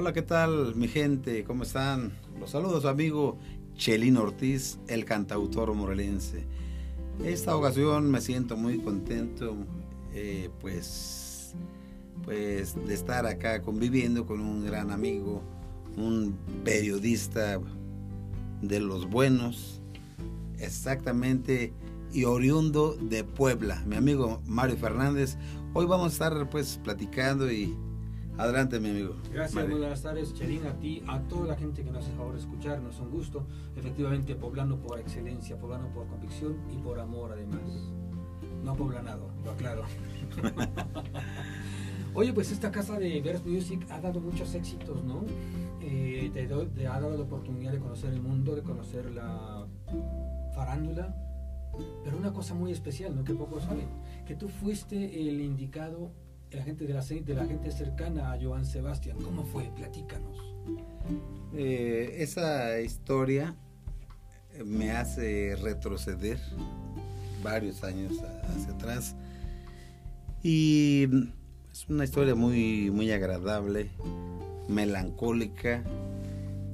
Hola, ¿qué tal mi gente? ¿Cómo están? Los saludos amigo Chelín Ortiz, el cantautor morelense. Esta ocasión me siento muy contento, eh, pues, pues de estar acá conviviendo con un gran amigo, un periodista de los buenos, exactamente y oriundo de Puebla, mi amigo Mario Fernández. Hoy vamos a estar pues platicando y adelante mi amigo. Gracias, muy buenas tardes Cherín, a ti, a toda la gente que nos hace favor de escucharnos, un gusto. Efectivamente, poblano por excelencia, poblano por convicción y por amor además. No poblanado, lo aclaro. Oye, pues esta casa de Verse Music ha dado muchos éxitos, ¿no? Eh, te, te ha dado la oportunidad de conocer el mundo, de conocer la farándula, pero una cosa muy especial, ¿no? Que pocos saben, que tú fuiste el indicado, la gente de la, de la gente cercana a Joan Sebastián. ¿Cómo fue? Platícanos. Eh, esa historia me hace retroceder varios años hacia atrás y es una historia muy muy agradable, melancólica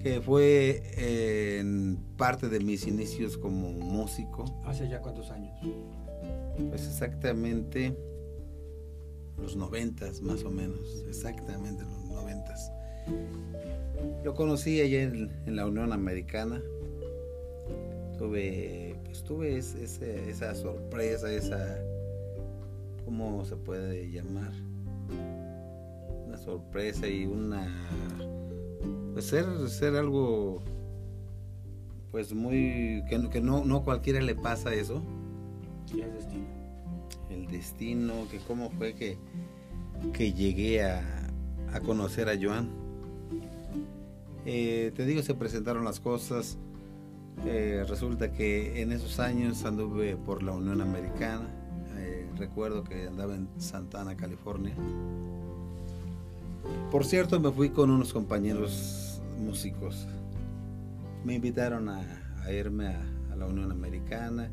que fue eh, en parte de mis inicios como músico. ¿Hace ya cuántos años? Pues exactamente los noventas, más o menos, exactamente los noventas. Lo conocí allá en, la Unión Americana. Tuve, pues tuve esa sorpresa, esa, ¿cómo se puede llamar? Una sorpresa y una pues ser, ser algo pues muy que, que no, no cualquiera le pasa eso y el destino destino que cómo fue que, que llegué a, a conocer a Joan eh, te digo se presentaron las cosas eh, resulta que en esos años anduve por la Unión Americana eh, recuerdo que andaba en Santana California por cierto me fui con unos compañeros músicos. Me invitaron a, irme a, la Unión Americana.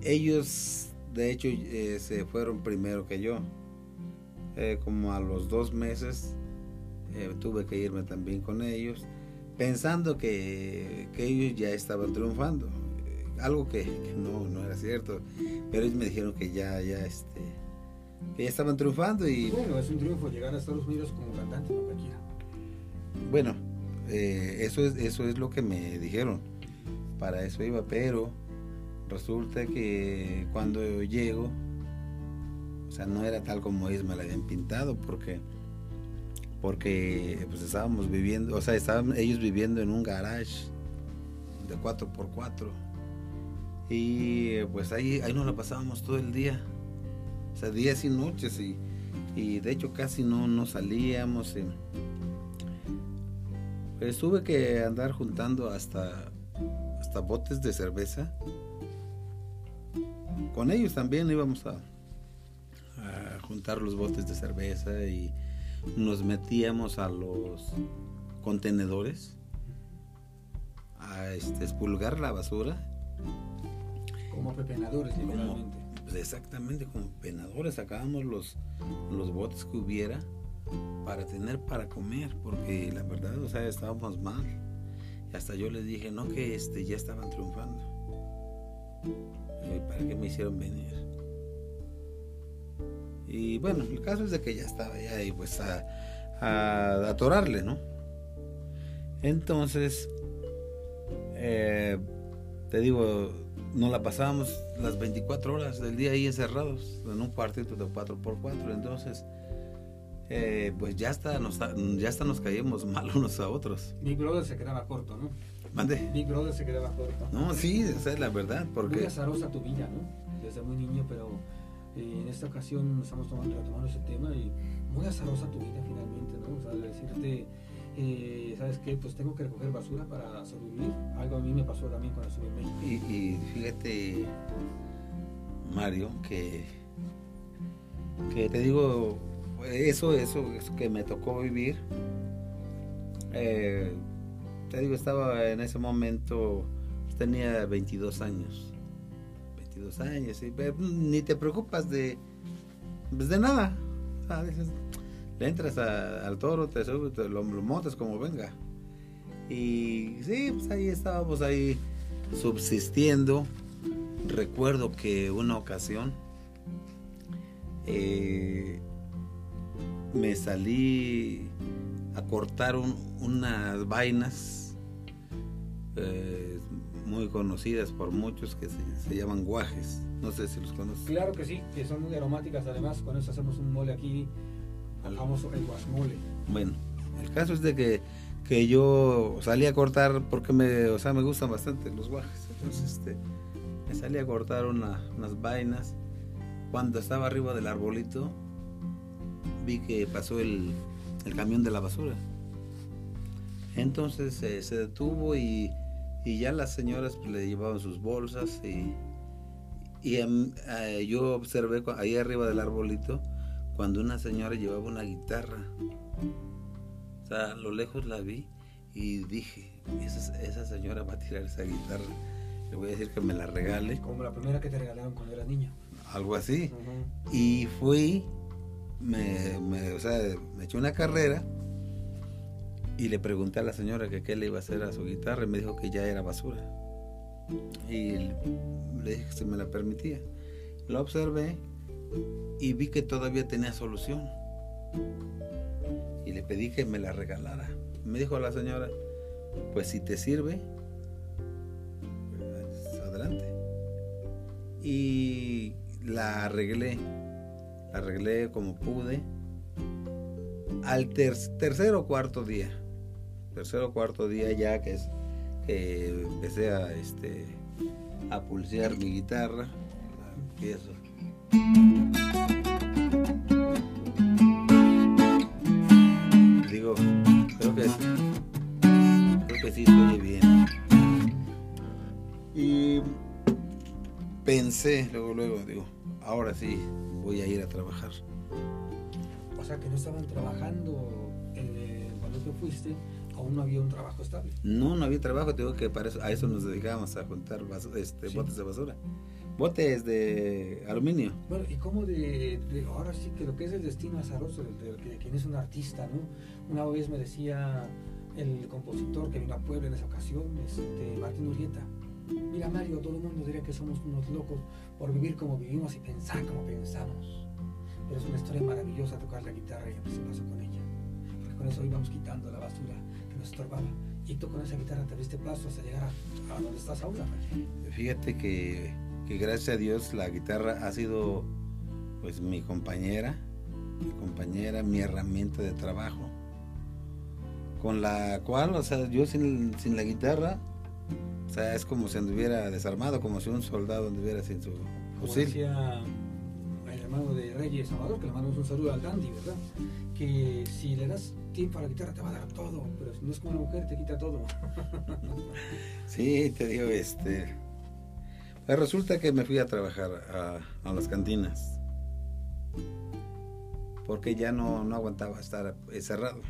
Ellos, de hecho, eh, se fueron primero que yo. Eh, como a los dos meses eh, tuve que irme también con ellos, pensando que, ellos ya estaban triunfando. algo que, no, no, era cierto. Pero ellos me dijeron que ya, ya, este, que ya estaban triunfando y... Bueno, es un triunfo llegar a Estados Unidos como cantante, no cualquiera. Bueno, eso, es, eso es lo que me dijeron. Para eso iba, pero resulta que cuando llego, o sea, no era tal como ellos me la habían pintado, porque porque pues estábamos viviendo, o sea, estaban ellos viviendo en un garage de 4x4 y pues ahí, ahí nos la pasábamos todo el día, o sea, días y noches y, y de hecho casi no, no salíamos. Y, pues tuve que andar juntando hasta, hasta botes de cerveza. Con ellos también íbamos a, juntar los botes de cerveza y nos metíamos a los contenedores a este, expulgar la basura. Como pepenadores, literalmente. Pues exactamente, como penadores, sacábamos los, los botes que hubiera para tener para comer, porque la verdad, o sea, estábamos mal. Y hasta yo les dije, no, que este, ya estaban triunfando. ¿Para qué me hicieron venir? Y bueno, el caso es de que ya estaba ya y pues a, a atorarle, ¿no? Entonces, eh, te digo, nos la pasábamos las 24 horas del día ahí encerrados en un cuartito de 4x4. Entonces, eh, pues ya hasta, nos, ya hasta nos caíamos mal unos a otros. Big Brother se quedaba corto, ¿no? Mande. Big Brother se quedaba corto. No, sí, esa es la verdad. Porque... Muy azarosa tu vida, ¿no? Desde muy niño, pero eh, en esta ocasión estamos tomando, retomando ese tema y muy azarosa tu vida finalmente, ¿no? O sea, decirte, eh, ¿sabes qué? Pues tengo que recoger basura para sobrevivir. Algo a mí me pasó también cuando estuve en México. Y, y fíjate, Mario, que, que te digo, eso, eso, que me tocó vivir. Eh, te digo, estaba en ese momento, tenía 22 años. 22 años, y, ni te preocupas de, pues de nada. le entras al toro, te subes, te lo, montas como venga. Y sí, pues ahí estábamos ahí subsistiendo. Recuerdo que una ocasión eh, me salí a cortar unas vainas eh, muy conocidas por muchos que se, llaman guajes. No sé si los conoces. Claro que sí, que son muy aromáticas. Además, con eso hacemos un mole aquí, el famoso el guasmole. Bueno, el caso es de que, que yo salí a cortar porque me, o sea, me gustan bastante los guajes. Entonces, este, me salí a cortar unas vainas. Cuando estaba arriba del arbolito, vi que pasó el, el camión de la basura. Entonces eh, se detuvo y, y, ya las señoras pues, le llevaban sus bolsas y, y em, eh, yo observé ahí arriba del arbolito cuando una señora llevaba una guitarra. O sea, a lo lejos la vi y dije, esa, esa señora va a tirar esa guitarra. Le voy a decir que me la regale. Como la primera que te regalaron cuando eras niña. Algo así. Y fui me, me, o sea, me eché una carrera y le pregunté a la señora que qué le iba a hacer a su guitarra y me dijo que ya era basura. Y le dije que se me la permitía. La observé y vi que todavía tenía solución. Y le pedí que me la regalara. Me dijo la señora, pues si te sirve, pues adelante. Y la arreglé arreglé como pude. Al tercer o cuarto día, tercer o cuarto día ya que es que empecé a este a pulsear mi guitarra, empiezo. Digo, creo que creo que sí estoy bien. Y pensé, luego, luego, digo, ahora sí, voy a ir a trabajar. O sea, que no estaban trabajando cuando tú fuiste, aún no había un trabajo estable. No, no había trabajo, tengo que para eso, a eso nos dedicábamos a juntar este, botes de basura. Botes de aluminio. Bueno, y cómo de, ahora sí que lo que es el destino azaroso de, de, quien es un artista, ¿no? Una vez me decía el compositor que vino a Puebla en esa ocasión, este, Martín Urieta, Mira Mario, todo el mundo diría que somos unos locos por vivir como vivimos y pensar como pensamos. Pero es una historia maravillosa tocar la guitarra y a se pasó con ella. Porque con eso íbamos quitando la basura nos estorbaba. Y tú con esa guitarra te diste paso hasta llegar a, donde estás ahora. Fíjate que, que gracias a Dios la guitarra ha sido pues mi compañera, mi compañera, mi herramienta de trabajo. Con la cual, o sea, yo sin, sin la guitarra o sea, es como si anduviera desarmado, como si un soldado anduviera sin su fusil. Como decía el hermano de Reyes Salvador, que le mandamos un saludo al Dandy, ¿verdad? Que si le das tiempo a la guitarra te va a dar todo, pero si no es como una mujer te quita todo. sí, te digo, este... Pues resulta que me fui a trabajar a, las cantinas porque ya no, no aguantaba estar encerrado.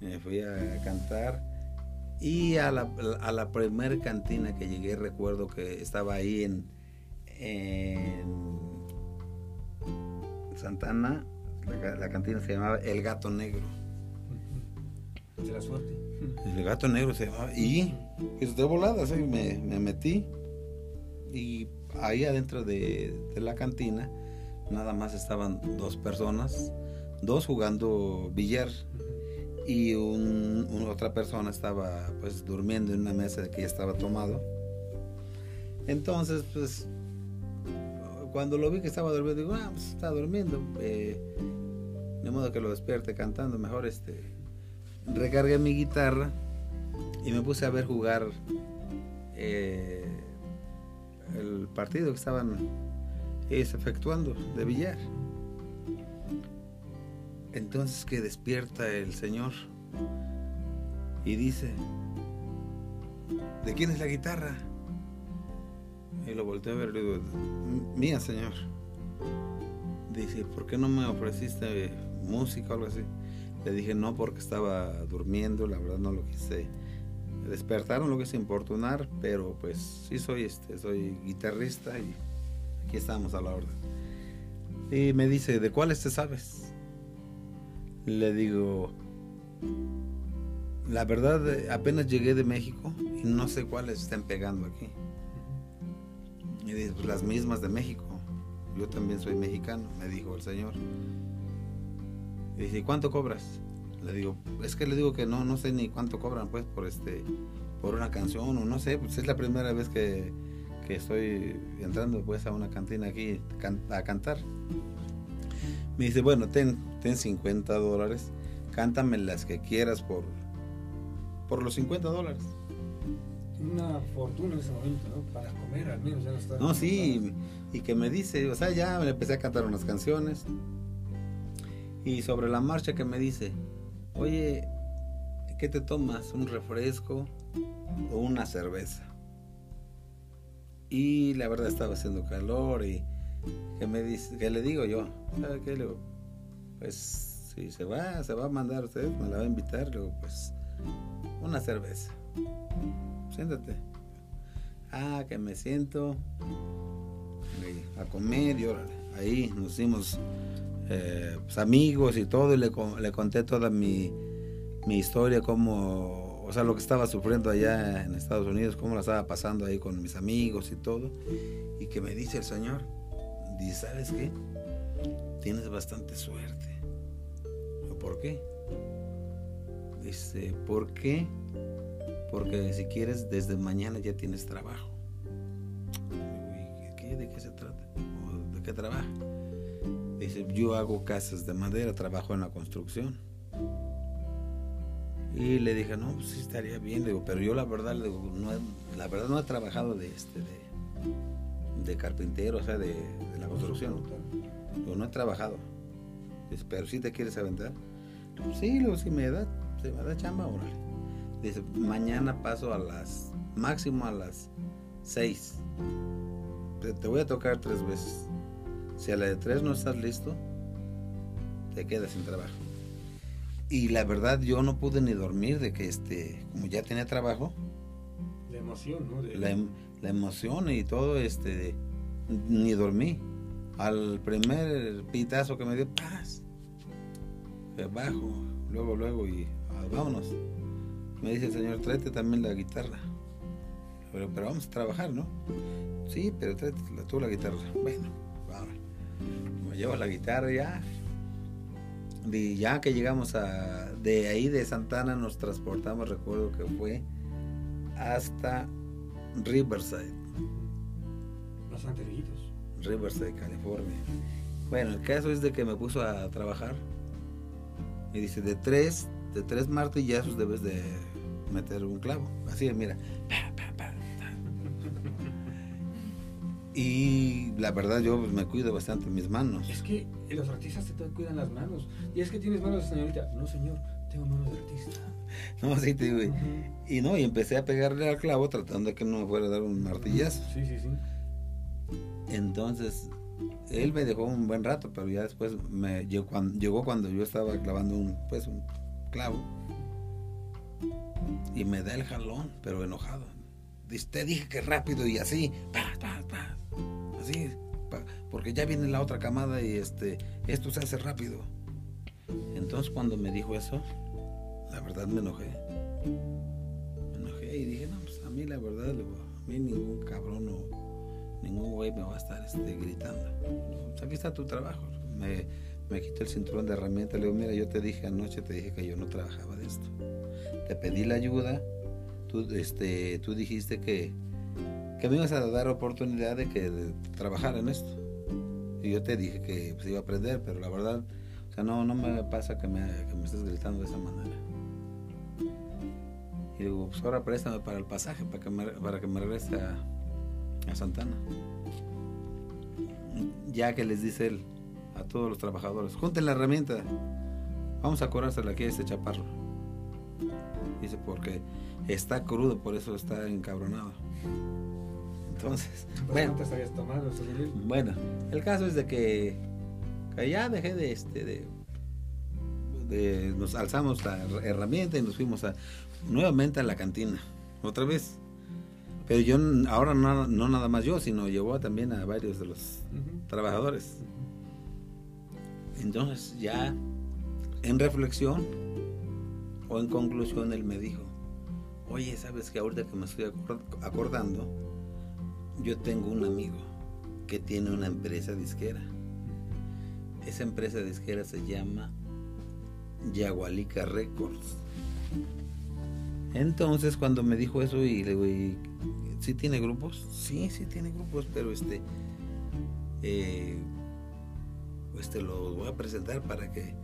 Me fui a cantar y a la, a la primer cantina que llegué, recuerdo que estaba ahí en Santana, la, cantina se llamaba El Gato Negro. De la suerte. El Gato Negro se llamaba. Y de volada, me, me, metí. Y ahí adentro de, de la cantina, nada más estaban dos personas, dos jugando billar y otra persona estaba pues durmiendo en una mesa que ya estaba tomado. Entonces, pues, cuando lo vi que estaba durmiendo, digo, ah, pues está durmiendo. Eh, de modo que lo despierte cantando, mejor este. Recargué mi guitarra y me puse a ver jugar eh, el partido que estaban efectuando de billar. Entonces que despierta el Señor y dice, ¿de quién es la guitarra? Y lo volteé a ver y digo, mía, Señor. Dice, ¿por qué no me ofreciste música o algo así? Le dije, no, porque estaba durmiendo, la verdad no lo quise despertar, no lo quise importunar, pero pues sí soy, este, soy guitarrista y aquí estamos a la orden. Y me dice, ¿de cuáles te sabes? Le digo, la verdad, apenas llegué de México y no sé cuáles están pegando aquí. Y dice, pues las mismas de México. Yo también soy mexicano, me dijo el señor. Y dice, ¿cuánto cobras? Le digo, es que le digo que no, no sé ni cuánto cobran pues por este, por una canción o no sé, pues es la primera vez que, que estoy entrando pues a una cantina aquí a cantar. Me dice, bueno, ten, ten 50 dólares, cántame las que quieras por, por los 50 dólares. Una fortuna en ese momento, ¿no? Para comer al menos ya no está. No, sí, y, que me dice, o sea, ya me empecé a cantar unas canciones. Y sobre la marcha que me dice, oye, ¿qué te tomas? ¿Un refresco o una cerveza? Y la verdad estaba haciendo calor y que me dice, que le digo yo, ¿sabe qué? Le pues si se va, se va a mandar usted, me la va a invitar, le digo, pues una cerveza. Siéntate. Ah, que me siento a comer y órale. Ahí nos hicimos eh, pues, amigos y todo y le, le conté toda mi, mi historia, cómo, o sea, lo que estaba sufriendo allá en Estados Unidos, cómo la estaba pasando ahí con mis amigos y todo. Y que me dice el Señor, dice, ¿sabes qué? Tienes bastante suerte. ¿Por qué? Dice, ¿por qué? Porque si quieres, desde mañana ya tienes trabajo. ¿Qué? ¿De qué se trata? ¿De qué trabaja? Dice, yo hago casas de madera, trabajo en la construcción. Y le dije, no, pues sí estaría bien, digo, pero yo la verdad, digo, no, la verdad no he trabajado de este, de, carpintero, o sea, de, la construcción. no he trabajado. Dice, pero si te quieres aventar. Sí, luego si me da, se me da chamba, órale. Dice, mañana paso a las, máximo a las seis. te voy a tocar tres veces. Si a la de tres no estás listo, te quedas sin trabajo. Y la verdad yo no pude ni dormir de que este, como ya tenía trabajo. La emoción, ¿no? La, em, la, emoción y todo, este, ni dormí. Al primer pitazo que me dio, paz. Bajo, luego, luego y ah, vámonos. Me dice el señor, tráete también la guitarra. Pero, pero vamos a trabajar, ¿no? Sí, pero tráete tú la guitarra. Bueno, vamos me llevo la guitarra ya. Y ya que llegamos a de ahí de Santana nos transportamos, recuerdo que fue hasta Riverside. Bastante lejitos. Riverside, California. Bueno, el caso es de que me puso a trabajar y dice de tres, de tres martillazos debes de meter un clavo. Así, mira, Y la verdad yo pues, me cuido bastante mis manos. Es que los artistas te cuidan las manos. Y es que tienes manos de señorita. No, señor, tengo manos de artista. No, sí, te digo. Y no, y empecé a pegarle al clavo tratando de que no me fuera a dar un martillazo. Sí, sí, sí. Entonces, él me dejó un buen rato, pero ya después me llegó cuando, llegó cuando yo estaba clavando un, pues, un clavo. Y me da el jalón, pero enojado. Te dije que rápido y así. Pa, pa, pa así, porque ya viene la otra camada y este, esto se hace rápido. Entonces cuando me dijo eso, la verdad me enojé. Me enojé y dije, no, pues a mí la verdad, a mí ningún cabrón o ningún güey me va a estar este, gritando. Pues aquí está tu trabajo. Me, me quito el cinturón de herramientas, le digo, mira, yo te dije anoche, te dije que yo no trabajaba de esto. Te pedí la ayuda, tú, este, tú dijiste que, que me ibas a dar oportunidad de que trabajar en esto. Y yo te dije que pues, iba a aprender, pero la verdad, o sea, no, no me pasa que me, que estés gritando de esa manera. Y digo, pues ahora préstame para el pasaje, para que me, para que me regrese a, a Santana. Ya que les dice él a todos los trabajadores, junten la herramienta, vamos a cobrársela aquí a este chaparro. Dice, porque está crudo, por eso está encabronado. Entonces, bueno, tomado, bueno, el caso es de que, ya dejé de este de, nos alzamos la herramienta y nos fuimos a nuevamente a la cantina, otra vez. Pero yo ahora no, no nada más yo, sino llevó también a varios de los trabajadores. Entonces ya en reflexión o en conclusión él me dijo, oye, ¿sabes que ahorita que me estoy acordando, yo tengo un amigo que tiene una empresa disquera. Esa empresa disquera se llama Yagualica Records. Entonces cuando me dijo eso y le digo, ¿sí tiene grupos? Sí, sí tiene grupos, pero este, eh, pues te lo voy a presentar para que,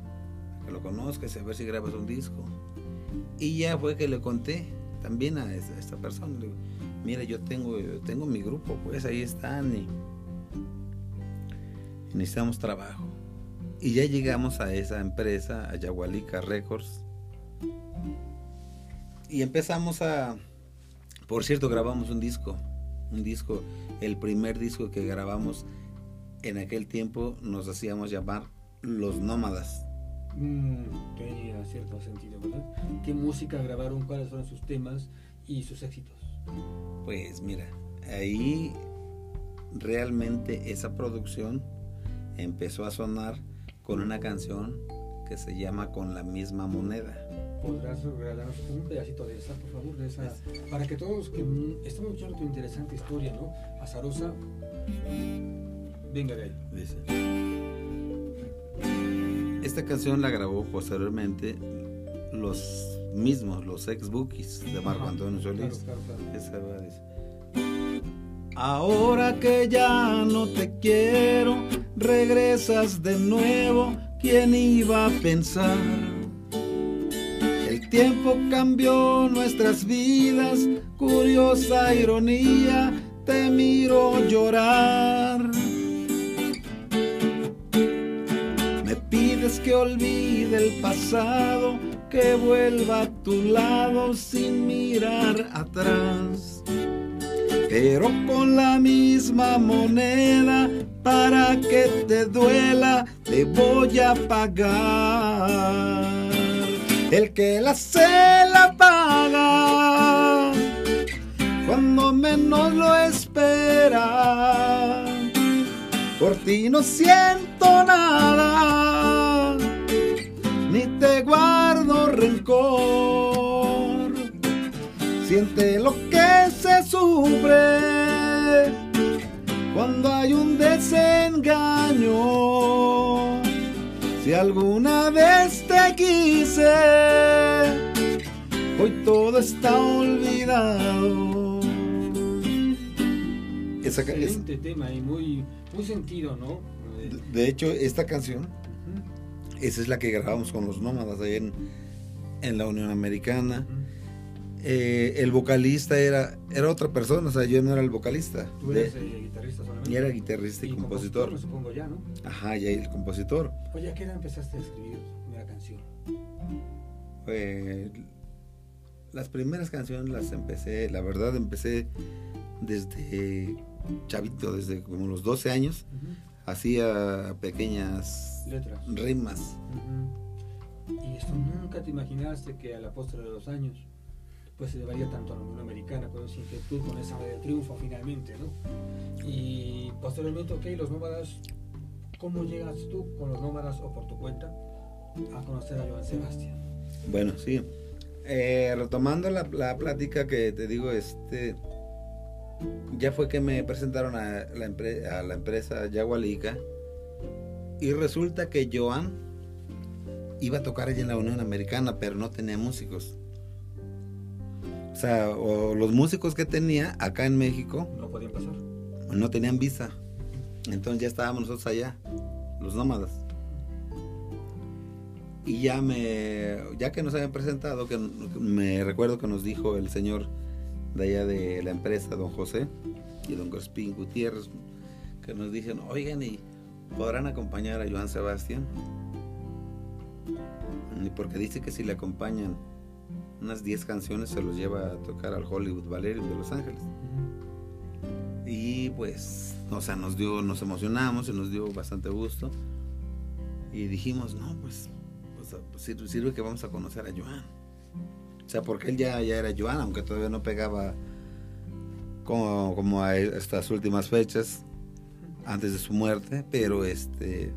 lo conozcas a ver si grabas un disco. Y ya fue que le conté también a esta, persona. Le mira, yo tengo, tengo mi grupo, pues ahí están y, necesitamos trabajo. Y ya llegamos a esa empresa, a Yagualica Records. Y empezamos a, por cierto, grabamos un disco, un disco, el primer disco que grabamos en aquel tiempo nos hacíamos llamar los nómadas. Mm, tenía cierto sentido, ¿verdad? ¿Qué música grabaron? ¿Cuáles fueron sus temas y sus éxitos? Pues mira, ahí realmente esa producción empezó a sonar con una canción que se llama Con la misma moneda. ¿Podrás regalarnos un pedacito de esa, por favor? De esa, para que todos que estamos escuchando tu interesante historia, ¿no? Azarosa Venga de ahí. Dice. Esta canción la grabó posteriormente los mismos, los ex bookies de Marco Antonio Solís. Ahora que ya no te quiero, regresas de nuevo. ¿Quién iba a pensar? El tiempo cambió nuestras vidas, curiosa ironía, te miro llorar. Olvide el pasado, que vuelva a tu lado sin mirar atrás. Pero con la misma moneda, para que te duela, te voy a pagar. El que la se la paga cuando menos lo espera. Por ti no siento nada te guardo rencor. Siente lo que se sufre cuando hay un desengaño. Si alguna vez te quise, hoy todo está olvidado. Excelente tema y muy, muy sentido, ¿no? De hecho, esta canción esa es la que grabamos con los nómadas ahí en, la Unión Americana. Eh, el vocalista era, era otra persona, o sea, yo no era el vocalista. Tú eres el guitarrista solamente. Y era guitarrista y, compositor. supongo ya, ¿no? Ajá, ya el compositor. Oye, ¿a qué edad empezaste a escribir tu primera canción? las primeras canciones las empecé, la verdad empecé desde chavito, desde como los 12 años hacía pequeñas letras, rimas. Y esto nunca te imaginaste que a la postre de los años pues se llevaría tanto a la Unión Americana con esa inquietud, con esa de triunfo finalmente, ¿no? Y posteriormente, ok, los nómadas, ¿cómo llegas tú con los nómadas o por tu cuenta a conocer a Joan Sebastián? Bueno, sí. Eh, retomando la, la plática que te digo, este ya fue que me presentaron a la, a la empresa Yagualica y resulta que Joan iba a tocar allí en la Unión Americana, pero no tenía músicos. O sea, o los músicos que tenía acá en México no podían pasar. No tenían visa. Entonces ya estábamos nosotros allá, los nómadas. Y ya me ya que nos habían presentado, que me recuerdo que nos dijo el señor de allá de la empresa, don José y don Grospín Gutiérrez, que nos dicen, oigan, ¿y podrán acompañar a Joan Sebastián? Y porque dice que si le acompañan unas 10 canciones se los lleva a tocar al Hollywood Valerio de Los Ángeles. Y pues, o sea, nos dio, nos emocionamos y nos dio bastante gusto. Y dijimos, no, pues, pues sirve, sirve que vamos a conocer a Joan. O sea, porque él ya, ya era Joan, aunque todavía no pegaba como, como a estas últimas fechas, antes de su muerte, pero este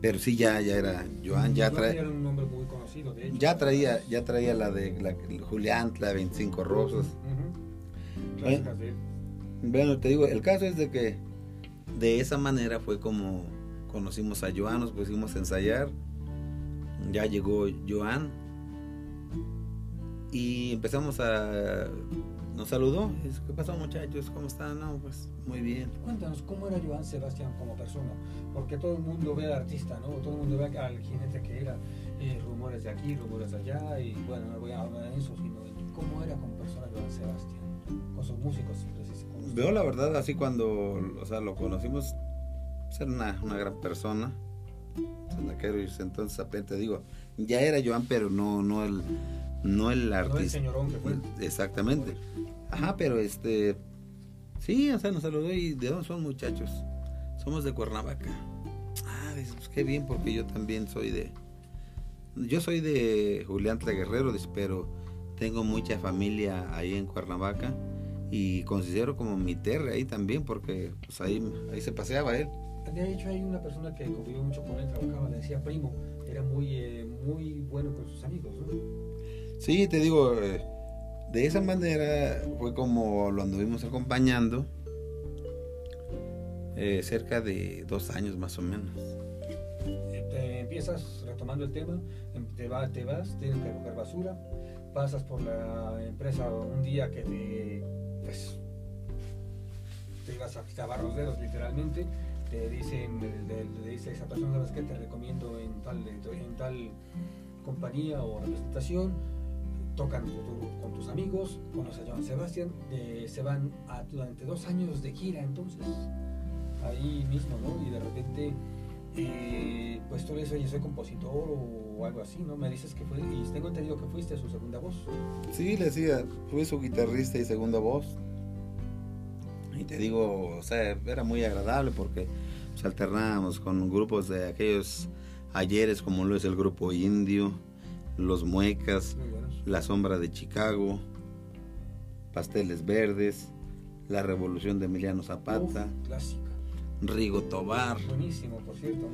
Pero sí, ya, ya era Joan, ya traía. Era un nombre muy conocido, de hecho. Ya traía, ya traía la de la, Julián, la 25 Rosas. bueno, bueno, te digo, el caso es de que de esa manera fue como conocimos a Joan, nos pusimos a ensayar. Ya llegó Joan y empezamos a nos saludó. ¿Qué pasó, muchachos? ¿Cómo están? No, pues muy bien. Cuéntanos, ¿cómo era Joan Sebastián como persona? Porque todo el mundo ve al artista, ¿no? Todo el mundo ve al jinete que era. Eh, rumores de aquí, rumores de allá. Y bueno, no voy a hablar de eso, sino de cómo era como persona Joan Sebastián. Con sus músicos, Veo la verdad así cuando o sea, lo conocimos. Ser una, una gran persona. Entonces, apenas te digo, ya era Joan, pero no, no el no el artista. No el que fue. Exactamente. Ajá, pero este. Sí, o sea, nos saludó y ¿de dónde son muchachos? Somos de Cuernavaca. Ah, pues qué bien, porque yo también soy de. Yo soy de Julián Guerrero, pero tengo mucha familia ahí en Cuernavaca y considero como mi tierra ahí también, porque pues ahí, ahí se paseaba él. De hecho, hay una persona que convivió mucho con él, trabajaba, le decía primo, era muy, eh, muy bueno con sus amigos, ¿no? Sí, te digo, eh, de esa manera fue como lo anduvimos acompañando eh, cerca de dos años más o menos. Te empiezas retomando el tema, em, te, vas, te vas, tienes que recoger basura, pasas por la empresa un día que te, pues, te ibas a lavar los dedos literalmente, te dicen, le, dice a esa persona, ¿sabes qué? Te recomiendo en tal, en tal compañía o representación tocan con tus amigos, conoces a Joan Sebastián, se van durante dos años de gira entonces, ahí mismo, ¿no? Y de repente, eh, pues tú le dices, soy compositor o algo así, ¿no? Me dices que fue, y tengo entendido que fuiste su segunda voz. Sí, le decía, fui su guitarrista y segunda voz. Y te digo, o sea, era muy agradable porque nos alternábamos con grupos de aquellos ayeres como lo es el grupo indio, los muecas, la sombra de Chicago, Pasteles Verdes, La Revolución de Emiliano Zapata, clásica. Rigo Tobar. Buenísimo, por cierto.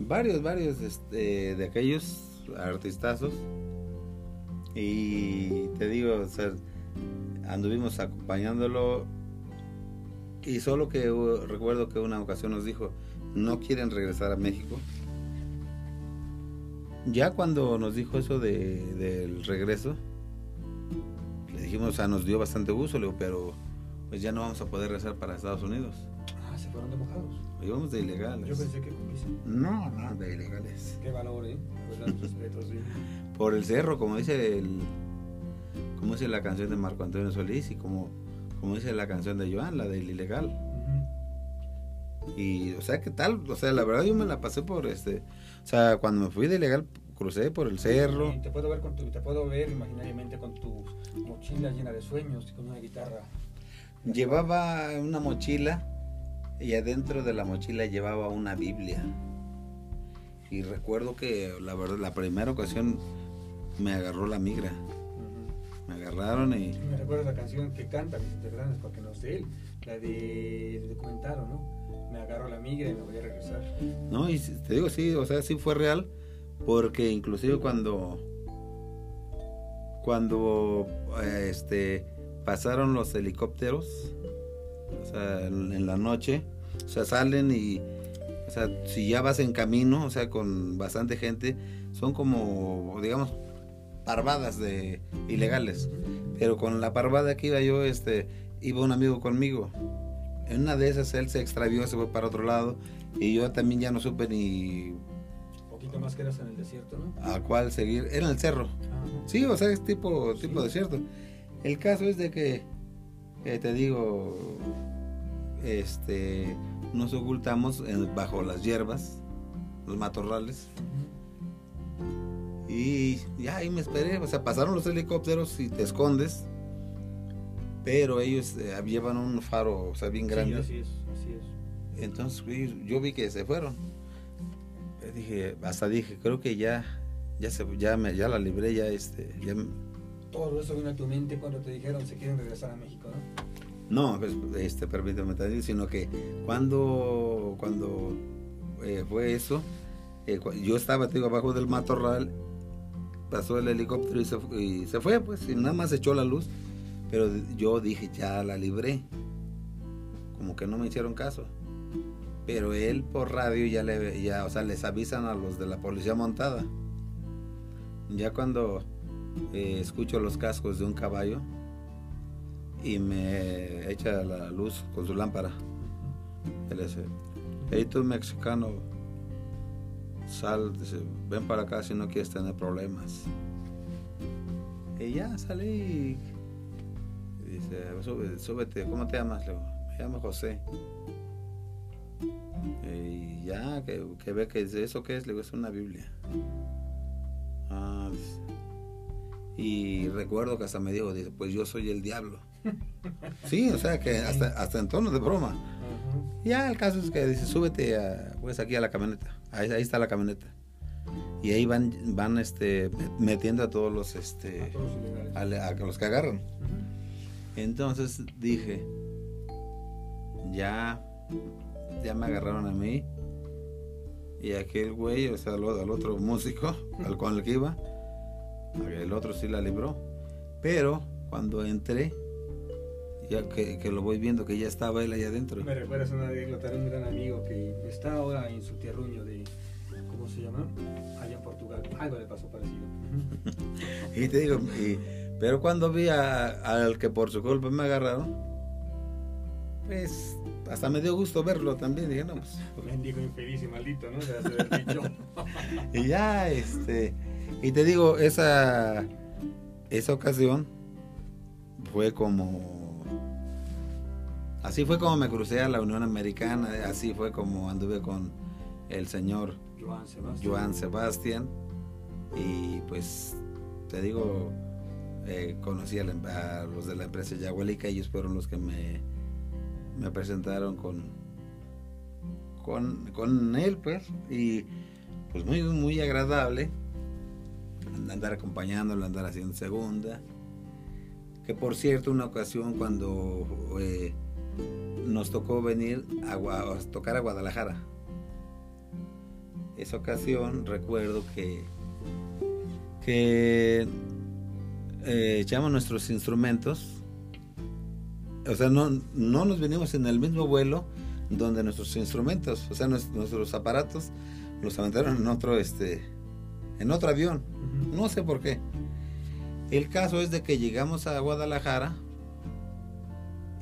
Varios, varios este, de aquellos artistazos. Y te digo, o sea, anduvimos acompañándolo. Y solo que recuerdo que una ocasión nos dijo, no quieren regresar a México ya cuando nos dijo eso de, del regreso, le dijimos, o sea, nos dio bastante gusto, le pero pues ya no vamos a poder regresar para Estados Unidos. Ah, se fueron de mojados. Íbamos de ilegales. Yo pensé que con No, no, de ilegales. Qué valor, ¿eh? Pues Por el cerro, como dice el, como dice la canción de Marco Antonio Solís y como, como dice la canción de Joan, la del ilegal. Y, o sea, ¿qué tal? O sea, la verdad yo me la pasé por este. O sea, cuando me fui de ilegal, crucé por el cerro. te puedo ver, con tu, te puedo ver imaginariamente con tu mochila llena de sueños y con una guitarra. Llevaba una mochila y adentro de la mochila llevaba una Biblia. Y recuerdo que la verdad, la primera ocasión me agarró la migra. Me agarraron y. Me recuerdo la canción que canta Vicente Fernández, porque no sé él, la de, documental, ¿no? me agarro la migra y me voy a regresar. No, y te digo, sí, o sea, sí fue real, porque inclusive cuando, cuando este, pasaron los helicópteros, o sea, en, la noche, o sea, salen y, o sea, si ya vas en camino, o sea, con bastante gente, son como, digamos, parvadas de ilegales. Pero con la parvada que iba yo, este, iba un amigo conmigo en una de esas él se extravió, se fue para otro lado y yo también ya no supe ni... poquito más que eras en el desierto, ¿no? A cuál seguir. Era en el cerro. Sí, o sea, es tipo, tipo desierto. El caso es de que, te digo, este, nos ocultamos bajo las hierbas, los matorrales. Y ya ahí me esperé, o sea, pasaron los helicópteros y te escondes pero ellos eh, llevan un faro, o sea, bien grande. Sí, así es, así es. Entonces yo vi que se fueron. Eh, dije, hasta dije, creo que ya, ya se, ya me, ya la libré, ya este, ya. Todo eso vino a tu mente cuando te dijeron se quieren regresar a México, ¿no? No, pues, este, permítame decir, sino que cuando, cuando eh, fue eso, eh, yo estaba digo, abajo del matorral, pasó el helicóptero y se, y se, fue, pues, y nada más echó la luz. Pero yo dije, ya la libré. Como que no me hicieron caso. Pero él por radio ya le, ya, o sea, les avisan a los de la policía montada. Ya cuando eh, escucho los cascos de un caballo y me echa la luz con su lámpara. Él dice, hey tú mexicano, sal, ven para acá si no quieres tener problemas. Y ya salí. Dice, súbete, ¿cómo te llamas? Le me llamo José. Y ya, que, que ve que eso que es, le digo, es una Biblia. Ah, y recuerdo que hasta me dijo, dice, pues yo soy el diablo. Sí, o sea que hasta, hasta en tono de broma. Ya el caso es que dice, súbete pues aquí a la camioneta. Ahí, ahí está la camioneta. Y ahí van, van este, metiendo a todos los, este, a, los que agarran. Entonces dije, ya, ya me agarraron a mí. Y aquel güey, o sea, al, otro músico, al con el que iba, el otro sí la libró. Pero cuando entré, ya que, que, lo voy viendo que ya estaba él allá adentro. Me recuerdas una anécdota de un gran amigo que está ahora en su tierruño de, ¿cómo se llama? Allá en Portugal. Algo le pasó parecido. y te digo, pero cuando vi al que por su culpa me agarraron, pues hasta me dio gusto verlo también. Dije, no, pues. Mendigo infeliz y maldito, ¿no? y ya, este. Y te digo, esa, esa ocasión fue como Así fue como me crucé a la Unión Americana, así fue como anduve con el señor Joan Sebastián. y pues te digo, eh, conocí a, los de la empresa Yahuelica, ellos fueron los que me, me presentaron con, con, con él, pues, y pues muy, muy agradable andar acompañándolo, andar haciendo segunda. Que por cierto, una ocasión cuando eh, nos tocó venir a, tocar a Guadalajara. Esa ocasión recuerdo que, que eh, echamos nuestros instrumentos. O sea, no, no nos venimos en el mismo vuelo donde nuestros instrumentos, o sea, nuestros, aparatos, los aventaron en otro, este, en otro avión. No sé por qué. El caso es de que llegamos a Guadalajara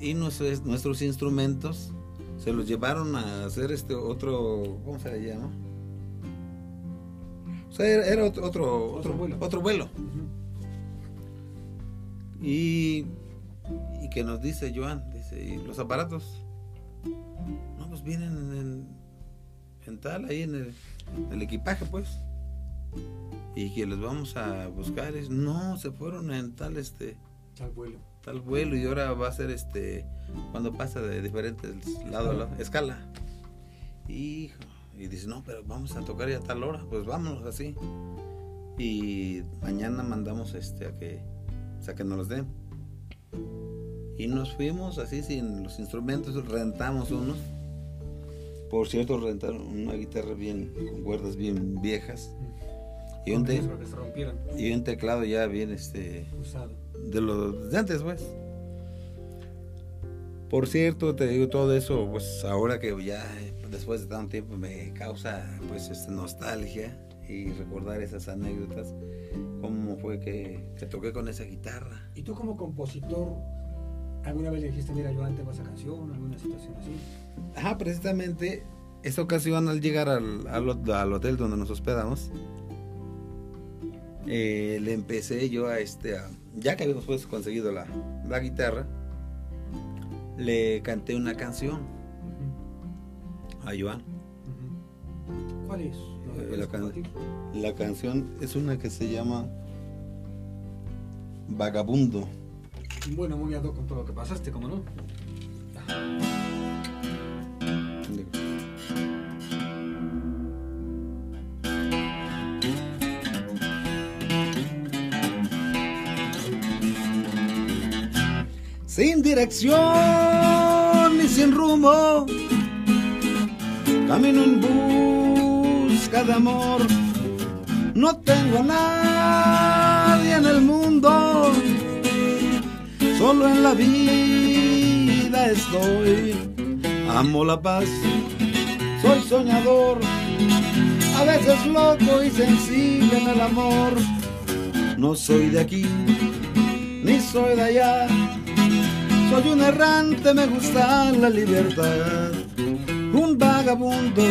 y nuestros, nuestros instrumentos se los llevaron a hacer este otro, ¿cómo se llama? O sea, era, otro, otro, otro, vuelo. Otro vuelo. y, y que nos dice Joan, dice, ¿y los aparatos? No, pues vienen en, en, tal, ahí en el, el, equipaje, pues. Y que los vamos a buscar. Es, no, se fueron en tal, este... Tal vuelo tal vuelo y ahora va a ser este cuando pasa de diferentes lados, lado, escala. Y, y dice, no, pero vamos a tocar ya a tal hora, pues vámonos así. Y mañana mandamos este a que, o sea, que nos los den. Y nos fuimos así sin los instrumentos, rentamos unos. Por cierto, rentaron una guitarra bien, con cuerdas bien viejas. Y un, y un teclado ya bien este usado de los de antes, pues. Por cierto, te digo todo eso, pues ahora que ya después de tanto tiempo me causa pues esta nostalgia y recordar esas anécdotas, cómo fue que, que toqué con esa guitarra. ¿Y tú como compositor, alguna vez le dijiste, mira, yo antes esa canción, alguna situación así? Ajá, precisamente esa ocasión al llegar al, al, al hotel donde nos hospedamos, eh, le empecé yo a este, ya que habíamos pues conseguido la, guitarra, le canté una canción a Joan. ¿Cuál es? Eh, la, canción es una que se llama Vagabundo. Bueno, muy ad con todo lo que pasaste, ¿cómo no? Sin dirección ni sin rumbo, camino en busca de amor. No tengo a nadie en el mundo, solo en la vida estoy. Amo la paz, soy soñador, a veces loco y sensible en el amor. No soy de aquí, ni soy de allá, soy un errante, me gusta la libertad, un vagabundo,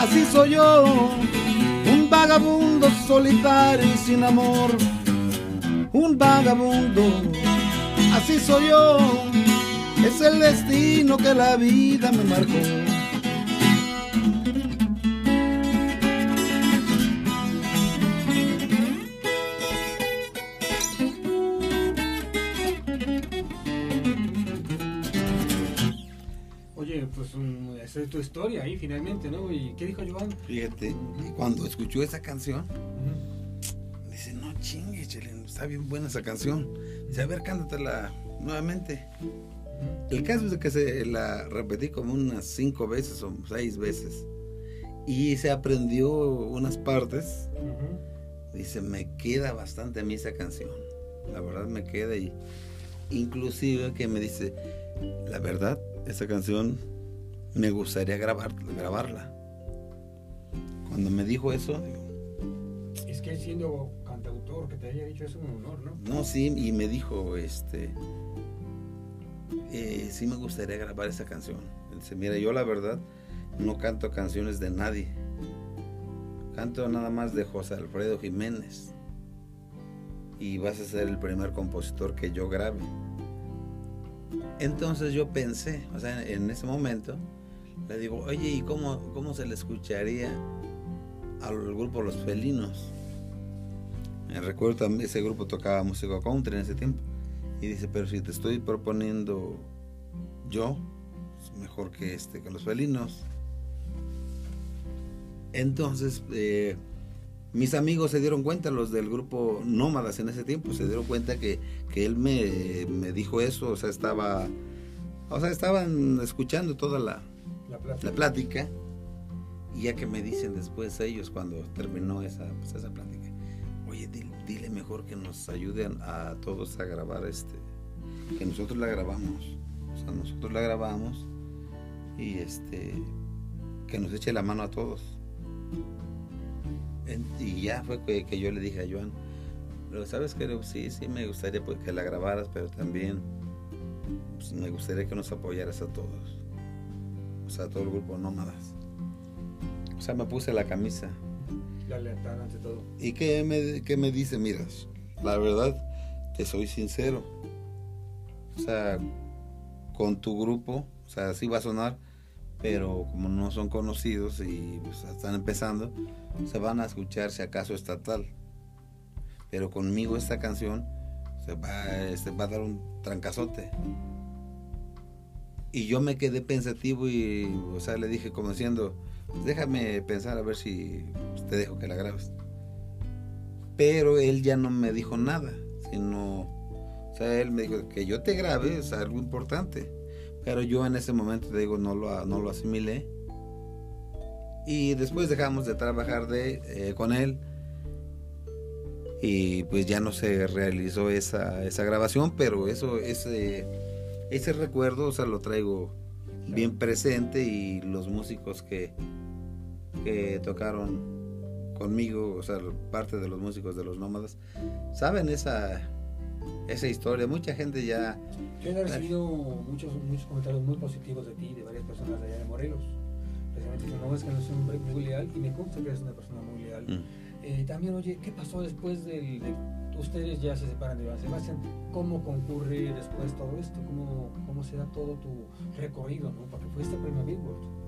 así soy yo. Un vagabundo solitario y sin amor, un vagabundo, así soy yo, es el destino que la vida me marcó. Esa es tu historia ahí finalmente, ¿no? ¿Y qué dijo Joan? Fíjate, cuando escuchó esa canción, dice, no chingue, Chelín, está bien buena esa canción. Dice, a ver, cántatela nuevamente. El caso es que se la repetí como unas cinco veces o seis veces. Y se aprendió unas partes. Dice, me queda bastante a mí esa canción. La verdad me queda y inclusive que me dice, la verdad, esa canción me gustaría grabar, grabarla. Cuando me dijo eso, es que siendo cantautor, que te haya dicho eso es un honor, ¿no? No, sí, y me dijo, este, eh, sí me gustaría grabar esa canción. Dice, mira, yo la verdad no canto canciones de nadie. Canto nada más de José Alfredo Jiménez. Y vas a ser el primer compositor que yo grabe. Entonces yo pensé, o sea, en ese momento, le digo, oye, ¿y cómo, cómo se le escucharía al grupo Los Felinos? Me recuerdo también, ese grupo tocaba música country en ese tiempo. Y dice, pero si te estoy proponiendo yo, mejor que este, que los felinos. Entonces, eh, mis amigos se dieron cuenta, los del grupo Nómadas en ese tiempo, se dieron cuenta que, que él me, me, dijo eso, o sea, estaba, o sea, estaban escuchando toda la, la plática. y ya que me dicen después ellos cuando terminó esa, pues, esa plática, oye, dile, mejor que nos ayuden a todos a grabar este, que nosotros la grabamos, o sea, nosotros la grabamos y este, que nos eche la mano a todos. y ya fue que, yo le dije a Joan, pero sabes que sí, sí me gustaría pues, que la grabaras, pero también pues, me gustaría que nos apoyaras a todos o sea, todo el grupo Nómadas. O sea, me puse la camisa. Ante todo. ¿Y qué me, me dice? Miras, la verdad, te soy sincero. O sea, con tu grupo, o sea, sí va a sonar, pero como no son conocidos y pues, están empezando, se van a escuchar si acaso estatal. Pero conmigo esta canción se va, este, va a dar un trancazote. Y yo me quedé pensativo y, o sea, le dije como diciendo, déjame pensar a ver si te dejo que la grabes. Pero él ya no me dijo nada, sino, o sea, él me dijo que yo te grabe, es algo importante. Pero yo en ese momento, te digo, no lo, no lo asimilé. Y después dejamos de trabajar de, eh, con él. Y pues ya no se realizó esa, esa grabación, pero eso, ese ese recuerdo, o sea, lo traigo bien presente y los músicos que, que tocaron conmigo, o sea, parte de los músicos de los nómadas, saben esa, esa historia. Mucha gente ya... Yo he recibido muchos, muchos comentarios muy positivos de ti, de varias personas de allá de Morelos. Precisamente no es que no es un hombre muy leal y me consta que eres una persona muy leal. Mm. Eh, también, oye, ¿qué pasó después del, ustedes ya se separan de Iván Sebastián, ¿cómo concurre después todo esto? ¿Cómo, cómo se da todo tu recorrido? ¿no? Porque fuiste premio Billboard.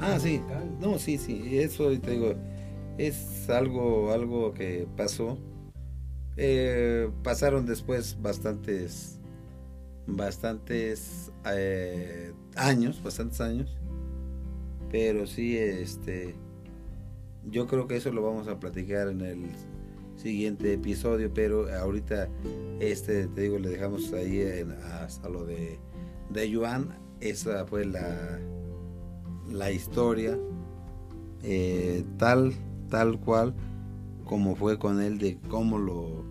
Ah, sí. No, sí, sí. Eso te digo, es algo, algo que pasó. Eh, pasaron después bastantes, bastantes eh, años, bastantes años. Pero sí, este, yo creo que eso lo vamos a platicar en el siguiente episodio, pero ahorita este te digo le dejamos ahí hasta lo de de Yuan, esa fue la la historia eh, tal, tal cual como fue con él, de cómo lo,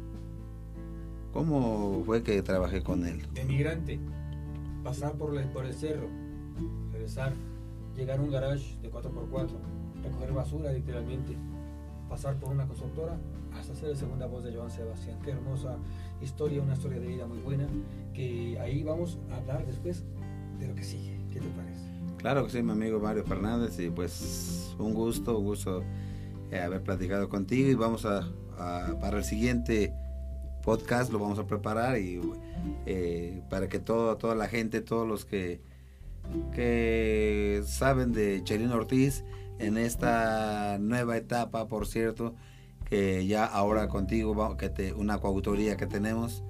cómo fue que trabajé con él. De migrante, pasar por, por el cerro, regresar, llegar a un garage de 4x4, recoger basura literalmente, pasar por una constructora, hasta ser la segunda voz de Joan Sebastián. Qué hermosa historia, una historia de vida muy buena, que ahí vamos a hablar después de lo que sigue. ¿Qué te parece? Claro que sí, mi amigo Mario Fernández, y pues un gusto, un gusto eh, haber platicado contigo y vamos a, para el siguiente podcast lo vamos a preparar y eh, para que todo, toda la gente, todos los que, que saben de Chelino Ortiz en esta nueva etapa, por cierto, ya ahora contigo, que una coautoría que tenemos,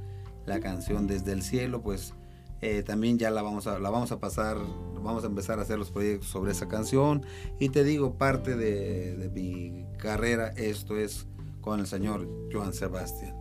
la canción Desde el Cielo, pues eh, también ya la vamos, a, la vamos a pasar, vamos a empezar a hacer los proyectos sobre esa canción. Y te digo, parte de, de mi carrera, esto es con el señor Joan Sebastián.